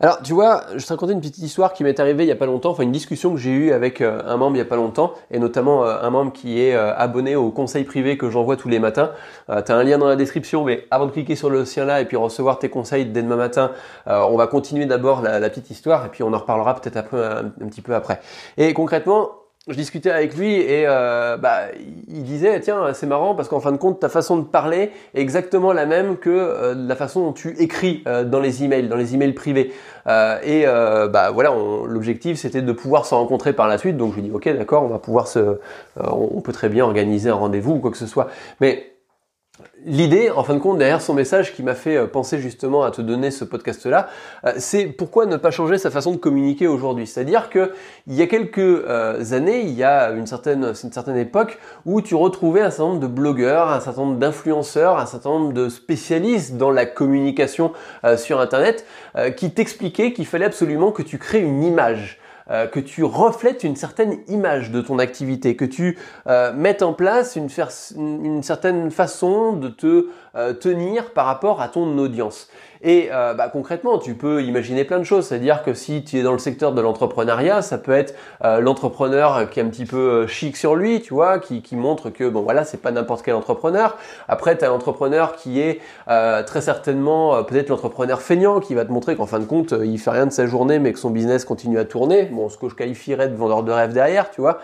Alors, tu vois, je te raconter une petite histoire qui m'est arrivée il y a pas longtemps, enfin une discussion que j'ai eue avec euh, un membre il y a pas longtemps, et notamment euh, un membre qui est euh, abonné au conseil privé que j'envoie tous les matins. tu as un lien dans la description, mais avant de cliquer sur le sien là et puis recevoir tes conseils dès demain matin, on va continuer d'abord la, petite histoire et puis on en reparlera peut-être un petit peu après. Et concrètement, je discutais avec lui et euh, bah, il disait tiens c'est marrant parce qu'en fin de compte ta façon de parler est exactement la même que euh, la façon dont tu écris euh, dans les emails, dans les emails privés. et bah voilà, l'objectif c'était de pouvoir se rencontrer par la suite. Donc je lui dis ok d'accord, on va pouvoir se, on peut très bien organiser un rendez-vous ou quoi que ce soit. Mais L'idée, en fin de compte, derrière son message qui m'a fait euh, penser justement à te donner ce podcast-là, euh, c'est pourquoi ne pas changer sa façon de communiquer aujourd'hui? C'est-à-dire que il y a quelques euh, années, il y a une certaine, une certaine époque où tu retrouvais un certain nombre de blogueurs, un certain nombre d'influenceurs, un certain nombre de spécialistes dans la communication sur Internet qui t'expliquaient qu'il fallait absolument que tu crées une image. Euh, que tu reflètes une certaine image de ton activité, que tu euh, mettes en place une, certaine façon de te tenir par rapport à ton audience. Et euh, bah, concrètement, tu peux imaginer plein de choses. C'est-à-dire que si tu es dans le secteur de l'entrepreneuriat, ça peut être euh, l'entrepreneur qui est un petit peu euh, chic sur lui, tu vois, qui, qui montre que bon voilà, c'est pas n'importe quel entrepreneur. Après, tu as l'entrepreneur qui est très certainement peut-être l'entrepreneur feignant qui va te montrer qu'en fin de compte, il fait rien de sa journée, mais que son business continue à tourner. Bon, ce que je qualifierais de vendeur de rêve derrière, tu vois.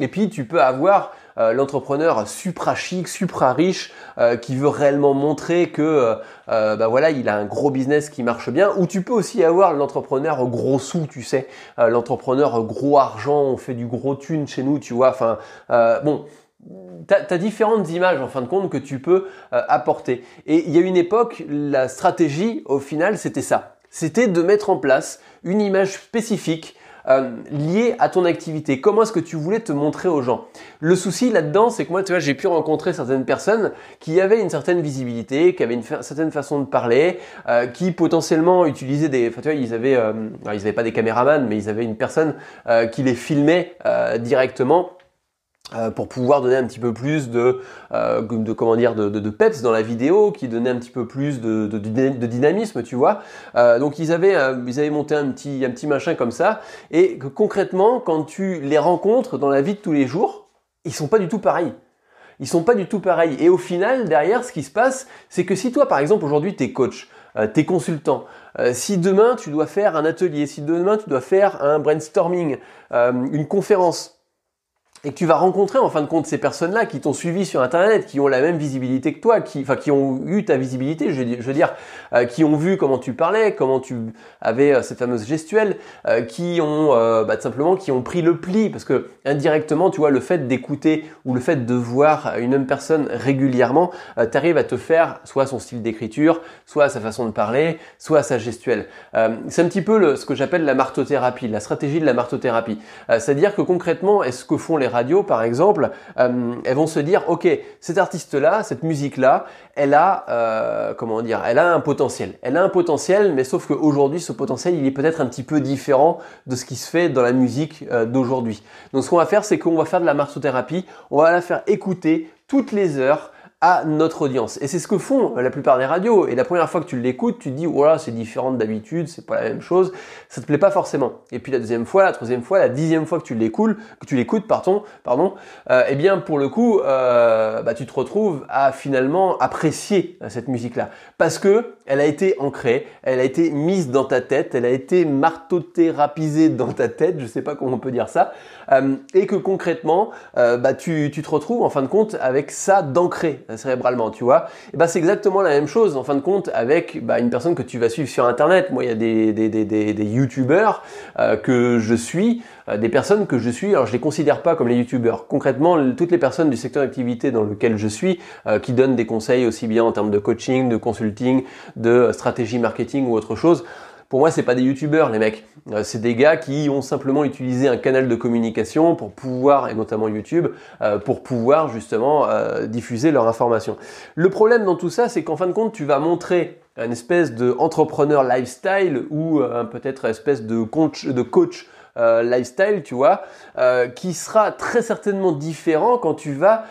et puis, tu peux avoir euh, l'entrepreneur supra chic, supra riche, euh, qui veut réellement montrer que euh, bah voilà, il a un gros business qui marche bien. Ou tu peux aussi avoir l'entrepreneur gros sous, tu sais, l'entrepreneur gros argent, on fait du gros thune chez nous, tu vois. Enfin, bon. Tu as, différentes images en fin de compte que tu peux apporter. Et il y a une époque, la stratégie au final c'était ça. C'était de mettre en place une image spécifique euh, lié à ton activité. Comment est-ce que tu voulais te montrer aux gens? Le souci là-dedans, c'est que moi, tu vois, j'ai pu rencontrer certaines personnes qui avaient une certaine visibilité, qui avaient une certaine façon de parler, euh, qui potentiellement utilisaient des... Enfin, tu vois, ils avaient... Euh, ils n'avaient pas des caméramans, mais ils avaient une personne qui les filmait directement euh, pour pouvoir donner un petit peu plus de, euh, comment dire de, peps dans la vidéo, qui donnait un petit peu plus de, dynamisme, tu vois. Euh, donc ils avaient monté un petit un petit machin comme ça, et que concrètement quand tu les rencontres dans la vie de tous les jours, ils sont pas du tout pareils. Ils sont pas du tout pareils. Et au final, derrière, ce qui se passe, c'est que si toi, par exemple, aujourd'hui, t'es coach, t'es consultant, si demain tu dois faire un atelier, si demain tu dois faire un brainstorming, une conférence, et que tu vas rencontrer en fin de compte ces personnes-là qui t'ont suivi sur Internet, qui ont la même visibilité que toi, qui, enfin, qui ont eu ta visibilité, je, veux dire, euh, qui ont vu comment tu parlais, comment tu avais euh, cette fameuse gestuelle, euh, qui ont, bah, simplement, qui ont pris le pli, parce que indirectement, tu vois, le fait d'écouter ou le fait de voir une même personne régulièrement, tu arrives à te faire soit son style d'écriture, soit sa façon de parler, soit sa gestuelle. c'est un petit peu ce que j'appelle la martothérapie, la stratégie de la martothérapie. C'est-à-dire que concrètement, est-ce que font les par exemple, euh, elles vont se dire, ok, cet artiste-là, cette musique-là, elle a, euh, comment dire, elle a un potentiel. Elle a un potentiel, mais sauf qu'aujourd'hui, ce potentiel, il est peut-être un petit peu différent de ce qui se fait dans la musique euh, d'aujourd'hui. Donc ce qu'on va faire, c'est qu'on va faire de la marsothérapie, on va la faire écouter toutes les heures à notre audience. Et c'est ce que font la plupart des radios. Et la première fois que tu l'écoutes, tu te dis, voilà, c'est différent d'habitude, c'est pas la même chose, ça te plaît pas forcément. Et puis la deuxième fois, la troisième fois, la dixième fois que tu l'écoutes, que pardon, pardon, euh, eh bien pour le coup, euh, bah, tu te retrouves à finalement apprécier cette musique-là, parce que elle a été ancrée, elle a été mise dans ta tête, elle a été martothérapisée dans ta tête, je sais pas comment on peut dire ça, euh, et que concrètement, euh, bah, tu, tu te retrouves en fin de compte avec ça d'ancré cérébralement, tu vois. Et bah c'est exactement la même chose en fin de compte avec bah, une personne que tu vas suivre sur internet. Moi, il y a des des des des, euh, que je suis, euh, des personnes que je suis. Alors je les considère pas comme les youtubeurs. Concrètement, toutes les personnes du secteur d'activité dans lequel je suis, euh, qui donnent des conseils aussi bien en termes de coaching, de consulting, de stratégie marketing ou autre chose. Pour moi, c'est pas des youtubeurs, les mecs. Euh, c'est des gars qui ont simplement utilisé un canal de communication pour pouvoir, et notamment YouTube, euh, pour pouvoir justement euh, diffuser leur information. Le problème dans tout ça, c'est qu'en fin de compte, tu vas montrer une espèce de entrepreneur lifestyle ou peut-être espèce de coach lifestyle, tu vois, qui sera très certainement différent quand tu vas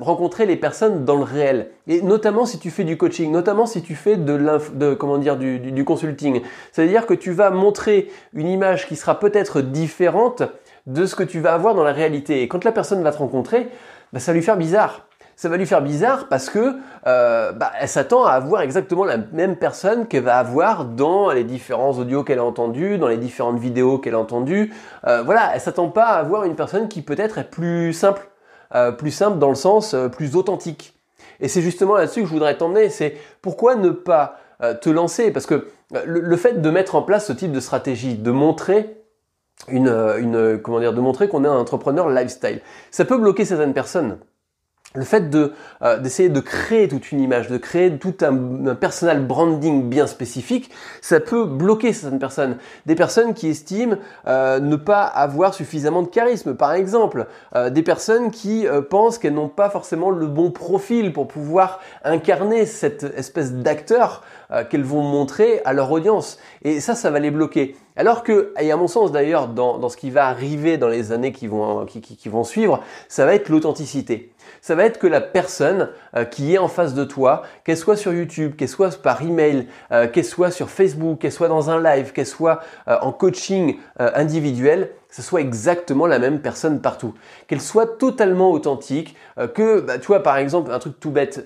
rencontrer les personnes dans le réel. Et notamment si tu fais du coaching, notamment si tu fais de, comment dire du, du consulting. C'est-à-dire que tu vas montrer une image qui sera peut-être différente de ce que tu vas avoir dans la réalité. Et quand la personne va te rencontrer, bah, ça va lui faire bizarre. Ça va lui faire bizarre parce que euh, bah, elle s'attend à avoir exactement la même personne qu'elle va avoir dans les différents audios qu'elle a entendus, dans les différentes vidéos qu'elle a entendues. Euh, voilà, elle s'attend pas à avoir une personne qui peut-être est plus simple, euh, plus simple dans le sens plus authentique. Et c'est justement là-dessus que je voudrais t'emmener, c'est pourquoi ne pas te lancer? Parce que le, fait de mettre en place ce type de stratégie, de montrer une, une comment dire, de montrer qu'on est un entrepreneur lifestyle, ça peut bloquer certaines personnes le fait euh, d'essayer de créer toute une image, de créer tout un, personal branding bien spécifique, ça peut bloquer certaines personnes. Des personnes qui estiment euh, ne pas avoir suffisamment de charisme, par exemple. Euh, des personnes qui pensent qu'elles n'ont pas forcément le bon profil pour pouvoir incarner cette espèce d'acteur qu'elles vont montrer à leur audience. Et ça, ça va les bloquer. Alors que, et à mon sens d'ailleurs, dans, dans, ce qui va arriver dans les années qui vont, qui, qui, vont suivre, ça va être l'authenticité. Ça va être que la personne euh, qui est en face de toi, qu'elle soit sur YouTube, qu'elle soit par email, euh, qu'elle soit sur Facebook, qu'elle soit dans un live, qu'elle soit euh, en coaching individuel, ce soit exactement la même personne partout, qu'elle soit totalement authentique, que bah, tu vois par exemple un truc tout bête,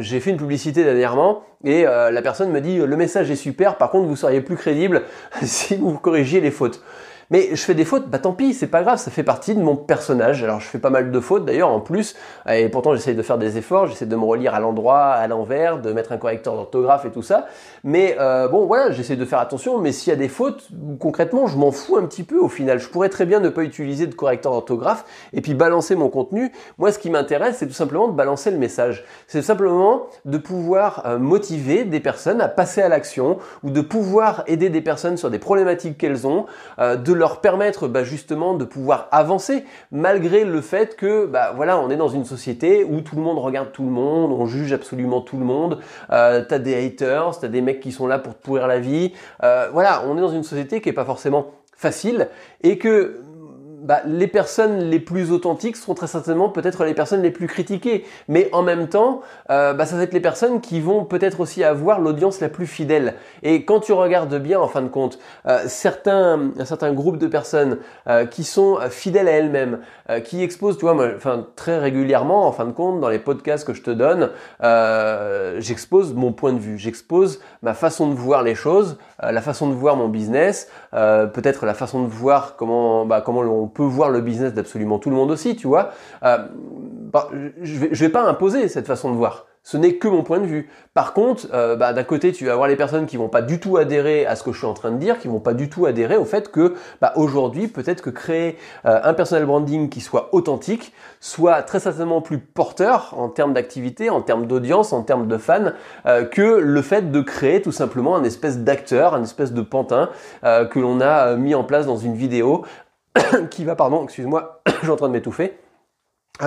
j'ai fait une publicité dernièrement et la personne me dit le message est super, par contre vous seriez plus crédible si vous corrigiez les fautes. Mais je fais des fautes, bah tant pis, c'est pas grave, ça fait partie de mon personnage. Alors je fais pas mal de fautes d'ailleurs en plus, et pourtant j'essaie de faire des efforts, j'essaie de me relire à l'endroit, à l'envers, de mettre un correcteur d'orthographe et tout ça. Mais euh, bon voilà, j'essaie de faire attention, mais s'il y a des fautes, concrètement je m'en fous un petit peu au final. Je pourrais très bien ne pas utiliser de correcteur d'orthographe et puis balancer mon contenu. Moi ce qui m'intéresse c'est tout simplement de balancer le message. C'est simplement de pouvoir euh, motiver des personnes à passer à l'action ou de pouvoir aider des personnes sur des problématiques qu'elles ont, euh, de leur permettre bah, justement de pouvoir avancer malgré le fait que bah, voilà on est dans une société où tout le monde regarde tout le monde, on juge absolument tout le monde, euh, t'as des haters, t'as des mecs qui sont là pour te pourrir la vie, euh, voilà on est dans une société qui est pas forcément facile et que bah, les personnes les plus authentiques seront très certainement peut-être les personnes les plus critiquées. Mais en même temps, euh, bah, ça va être les personnes qui vont peut-être aussi avoir l'audience la plus fidèle. Et quand tu regardes bien, en fin de compte, euh, certains, un certain groupe de personnes euh, qui sont fidèles à elles-mêmes, qui exposent, tu vois, enfin, très régulièrement, en fin de compte, dans les podcasts que je te donne, j'expose mon point de vue, j'expose ma façon de voir les choses, la façon de voir mon business, peut-être la façon de voir comment, bah, comment on peut voir le business d'absolument tout le monde aussi, tu vois. Euh, bah, je vais, vais pas imposer cette façon de voir. Ce n'est que mon point de vue. Par contre, euh, bah, d'un côté, tu vas avoir les personnes qui vont pas du tout adhérer à ce que je suis en train de dire, qui vont pas du tout adhérer au fait que bah, aujourd'hui, peut-être que créer euh, un personal branding qui soit authentique, soit très certainement plus porteur en termes d'activité, en termes d'audience, en termes de fans, que le fait de créer tout simplement un espèce d'acteur, un espèce de pantin que l'on a mis en place dans une vidéo qui va, pardon, excuse-moi, je suis en train de m'étouffer,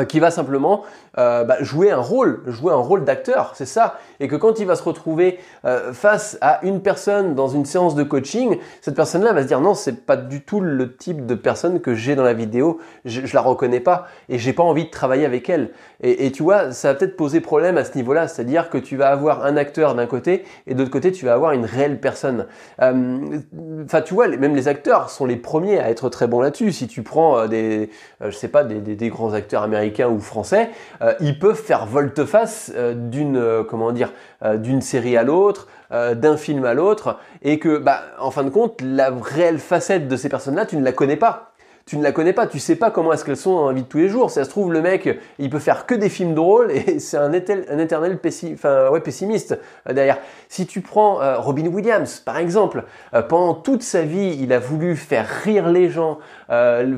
qui va simplement euh, bah, jouer un rôle, jouer un rôle d'acteur, c'est ça. Et que quand il va se retrouver euh, face à une personne dans une séance de coaching, cette personne-là va se dire non, c'est pas du tout le type de personne que j'ai dans la vidéo, je, je, la reconnais pas et j'ai pas envie de travailler avec elle. Et, tu vois, ça va peut-être poser problème à ce niveau-là, c'est-à-dire que tu vas avoir un acteur d'un côté et de l'autre côté tu vas avoir une réelle personne. Enfin, tu vois, même les acteurs sont les premiers à être très bons là-dessus. Si tu prends des, je sais pas, des grands acteurs américains ou français, euh, ils peuvent faire volte-face euh, d'une euh, comment dire d'une série à l'autre, d'un film à l'autre, et que bah en fin de compte la réelle facette de ces personnes-là tu ne la connais pas tu ne la connais pas, tu sais pas comment est-ce qu'elles sont dans la vie de tous les jours. Ça se trouve, le mec, il peut faire que des films drôles et c'est un, éternel pessimiste derrière. Si tu prends Robin Williams, par exemple, pendant toute sa vie, il a voulu faire rire les gens,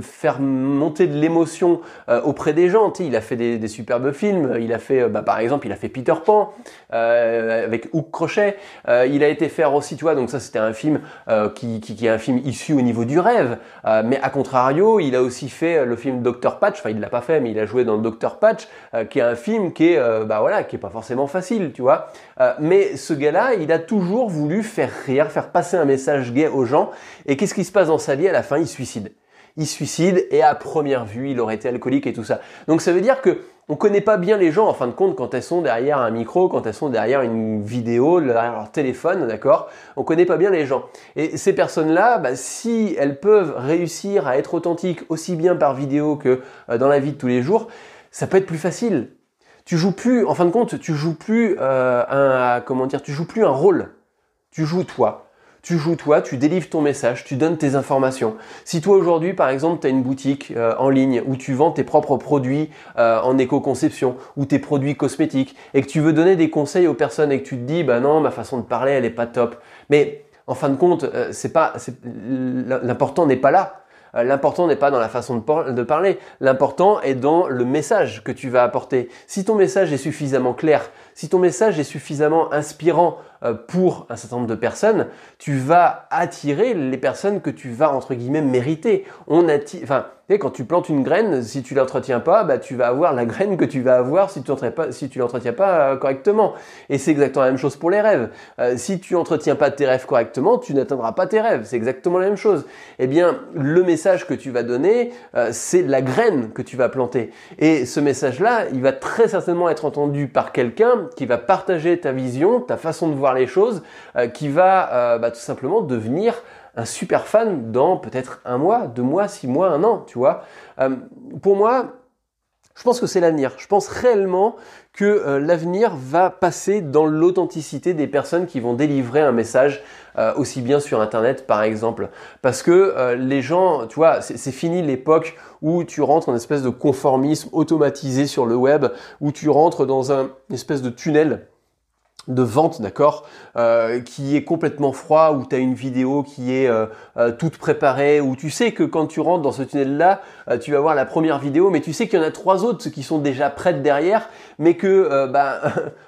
faire monter de l'émotion auprès des gens. Tu sais, il a fait des, des, superbes films. Il a fait, bah, par exemple, il a fait Peter Pan avec Hook Crochet. il a été faire aussi, tu vois, donc ça c'était un film qui, qui, qui, est un film issu au niveau du rêve. mais à contrario, il a aussi fait le film Doctor Patch, enfin il l'a pas fait, mais il a joué dans Doctor Patch, qui est un film qui est, bah voilà, qui est pas forcément facile, tu vois. mais ce gars-là, il a toujours voulu faire rire, faire passer un message gay aux gens. Et qu'est-ce qui se passe dans sa vie? À la fin Il suicide. Il se suicide et à première vue, il aurait été alcoolique et tout ça. Donc ça veut dire que on connaît pas bien les gens en fin de compte quand elles sont derrière un micro, quand elles sont derrière une vidéo, derrière leur téléphone, d'accord? On connaît pas bien les gens. Et ces personnes-là, bah, si elles peuvent réussir à être authentiques aussi bien par vidéo que euh, dans la vie de tous les jours, ça peut être plus facile. Tu joues plus, en fin de compte, tu joues plus euh, un, comment dire, tu joues plus un rôle. Tu joues toi tu joues toi, tu délivres ton message, tu donnes tes informations. Si toi aujourd'hui, par exemple, tu as une boutique euh, en ligne où tu vends tes propres produits euh, en éco-conception ou tes produits cosmétiques et que tu veux donner des conseils aux personnes et que tu te dis, bah non, ma façon de parler, elle est pas top. Mais en fin de compte, euh, c'est l'important n'est pas là. L'important n'est pas dans la façon de parler, l'important est dans le message que tu vas apporter. Si ton message est suffisamment clair, si ton message est suffisamment inspirant pour un certain nombre de personnes, tu vas attirer les personnes que tu vas entre guillemets mériter. On attire, enfin, quand tu plantes une graine, si tu l'entretiens pas, bah, tu vas avoir la graine que tu vas avoir si tu pas, si tu l'entretiens pas euh, correctement. Et c'est exactement la même chose pour les rêves. Euh, si tu entretiens pas tes rêves correctement, tu n'atteindras pas tes rêves. C'est exactement la même chose. Eh bien, le message que tu vas donner, c'est la graine que tu vas planter. Et ce message-là, il va très certainement être entendu par quelqu'un qui va partager ta vision, ta façon de voir les choses, euh, qui va euh, bah, tout simplement devenir un super fan dans peut-être un mois, deux mois, six mois, un an, tu vois. Euh, pour moi, je pense que c'est l'avenir. Je pense réellement que l'avenir va passer dans l'authenticité des personnes qui vont délivrer un message aussi bien sur Internet par exemple. Parce que les gens, tu vois, c'est fini l'époque où tu rentres en espèce de conformisme automatisé sur le web, où tu rentres dans un espèce de tunnel de vente, d'accord, euh, qui est complètement froid, où tu as une vidéo qui est euh, euh, toute préparée, où tu sais que quand tu rentres dans ce tunnel-là, tu vas voir la première vidéo, mais tu sais qu'il y en a trois autres qui sont déjà prêtes derrière, mais que, bah,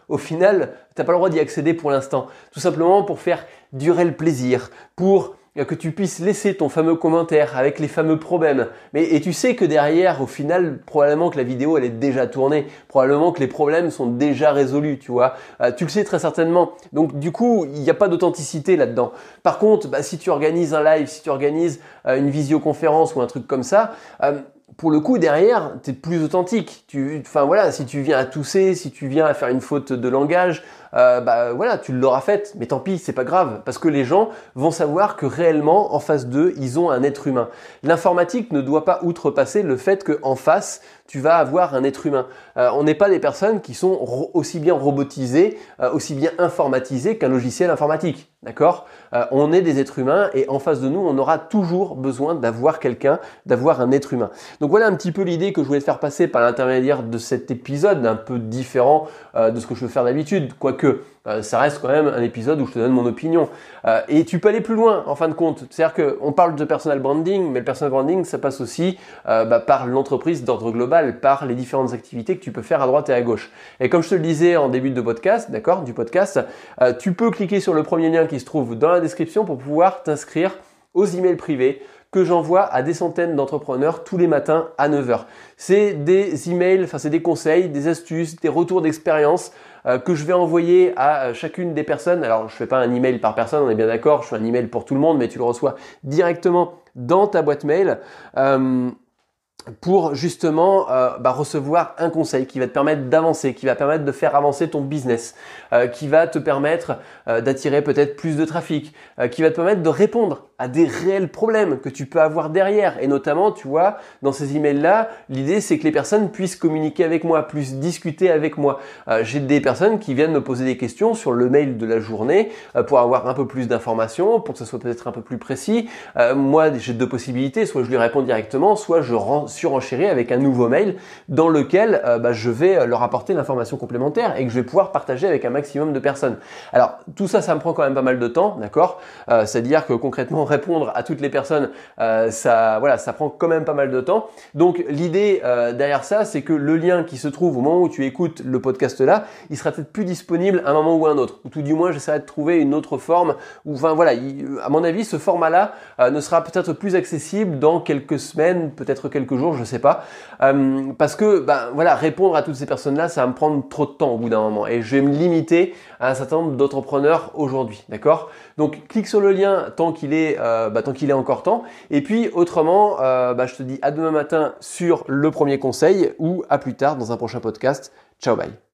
au final, t'as pas le droit d'y accéder pour l'instant. Tout simplement pour faire durer le plaisir, pour que tu puisses laisser ton fameux commentaire avec les fameux problèmes. Mais, et tu sais que derrière, au final, probablement que la vidéo, elle est déjà tournée. Probablement que les problèmes sont déjà résolus, tu vois. Euh, tu le sais très certainement. Donc, du coup, il n'y a pas d'authenticité là-dedans. Par contre, bah, si tu organises un live, si tu organises euh, une visioconférence ou un truc comme ça, euh, pour le coup, derrière, tu es plus authentique. Tu, enfin voilà, si tu viens à tousser, si tu viens à faire une faute de langage, euh, bah voilà, tu l'auras faite, mais tant pis, c'est pas grave, parce que les gens vont savoir que réellement, en face d'eux, ils ont un être humain. L'informatique ne doit pas outrepasser le fait qu'en face, tu vas avoir un être humain. Euh, on n'est pas des personnes qui sont aussi bien robotisées, euh, aussi bien informatisées qu'un logiciel informatique. D'accord? On est des êtres humains et en face de nous, on aura toujours besoin d'avoir quelqu'un, d'avoir un être humain. Donc voilà un petit peu l'idée que je voulais faire passer par l'intermédiaire de cet épisode, un peu différent de ce que je veux faire d'habitude, quoique que euh, ça reste quand même un épisode où je te donne mon opinion. Euh, et tu peux aller plus loin en fin de compte. C'est-à-dire qu'on parle de personal branding, mais le personal branding, ça passe aussi euh, bah, par l'entreprise d'ordre global, par les différentes activités que tu peux faire à droite et à gauche. Et comme je te le disais en début de podcast, d'accord, du podcast, tu peux cliquer sur le premier lien qui se trouve dans la description pour pouvoir t'inscrire aux emails privés que j'envoie à des centaines d'entrepreneurs tous les matins à 9h. C'est des emails, enfin c'est des conseils, des astuces, des retours d'expérience euh, que je vais envoyer à euh, chacune des personnes. Alors je fais pas un email par personne, on est bien d'accord, je fais un email pour tout le monde, mais tu le reçois directement dans ta boîte mail. Euh, pour justement euh, bah, recevoir un conseil qui va te permettre d'avancer, qui va permettre de faire avancer ton business, euh, qui va te permettre euh, d'attirer peut-être plus de trafic, qui va te permettre de répondre à des réels problèmes que tu peux avoir derrière. Et notamment, tu vois, dans ces emails-là, l'idée c'est que les personnes puissent communiquer avec moi, puissent discuter avec moi. J'ai des personnes qui viennent me poser des questions sur le mail de la journée pour avoir un peu plus d'informations, pour que ce soit peut-être un peu plus précis. moi, j'ai deux possibilités, soit je lui réponds directement, soit je rends surenchérir avec un nouveau mail dans lequel euh, bah, je vais leur apporter l'information complémentaire et que je vais pouvoir partager avec un maximum de personnes. Alors tout ça, ça me prend quand même pas mal de temps, d'accord? Euh, C'est-à-dire que concrètement répondre à toutes les personnes, euh, ça, voilà, ça prend quand même pas mal de temps. Donc l'idée derrière ça, c'est que le lien qui se trouve au moment où tu écoutes le podcast là, il sera peut-être plus disponible à un moment ou à un autre. Ou tout du moins, j'essaierai de trouver une autre forme. Ou enfin voilà, à mon avis, ce format-là ne sera peut-être plus accessible dans quelques semaines, peut-être quelques jours, je sais pas. parce que ben voilà, répondre à toutes ces personnes-là, ça va me prendre trop de temps au bout d'un moment et je vais me limiter à un certain nombre d'entrepreneurs aujourd'hui, d'accord? Donc clique sur le lien tant qu'il est, euh, bah, tant qu'il est encore temps. Et puis autrement, euh, bah, je te dis à demain matin sur le premier conseil ou à plus tard dans un prochain podcast. Ciao, bye.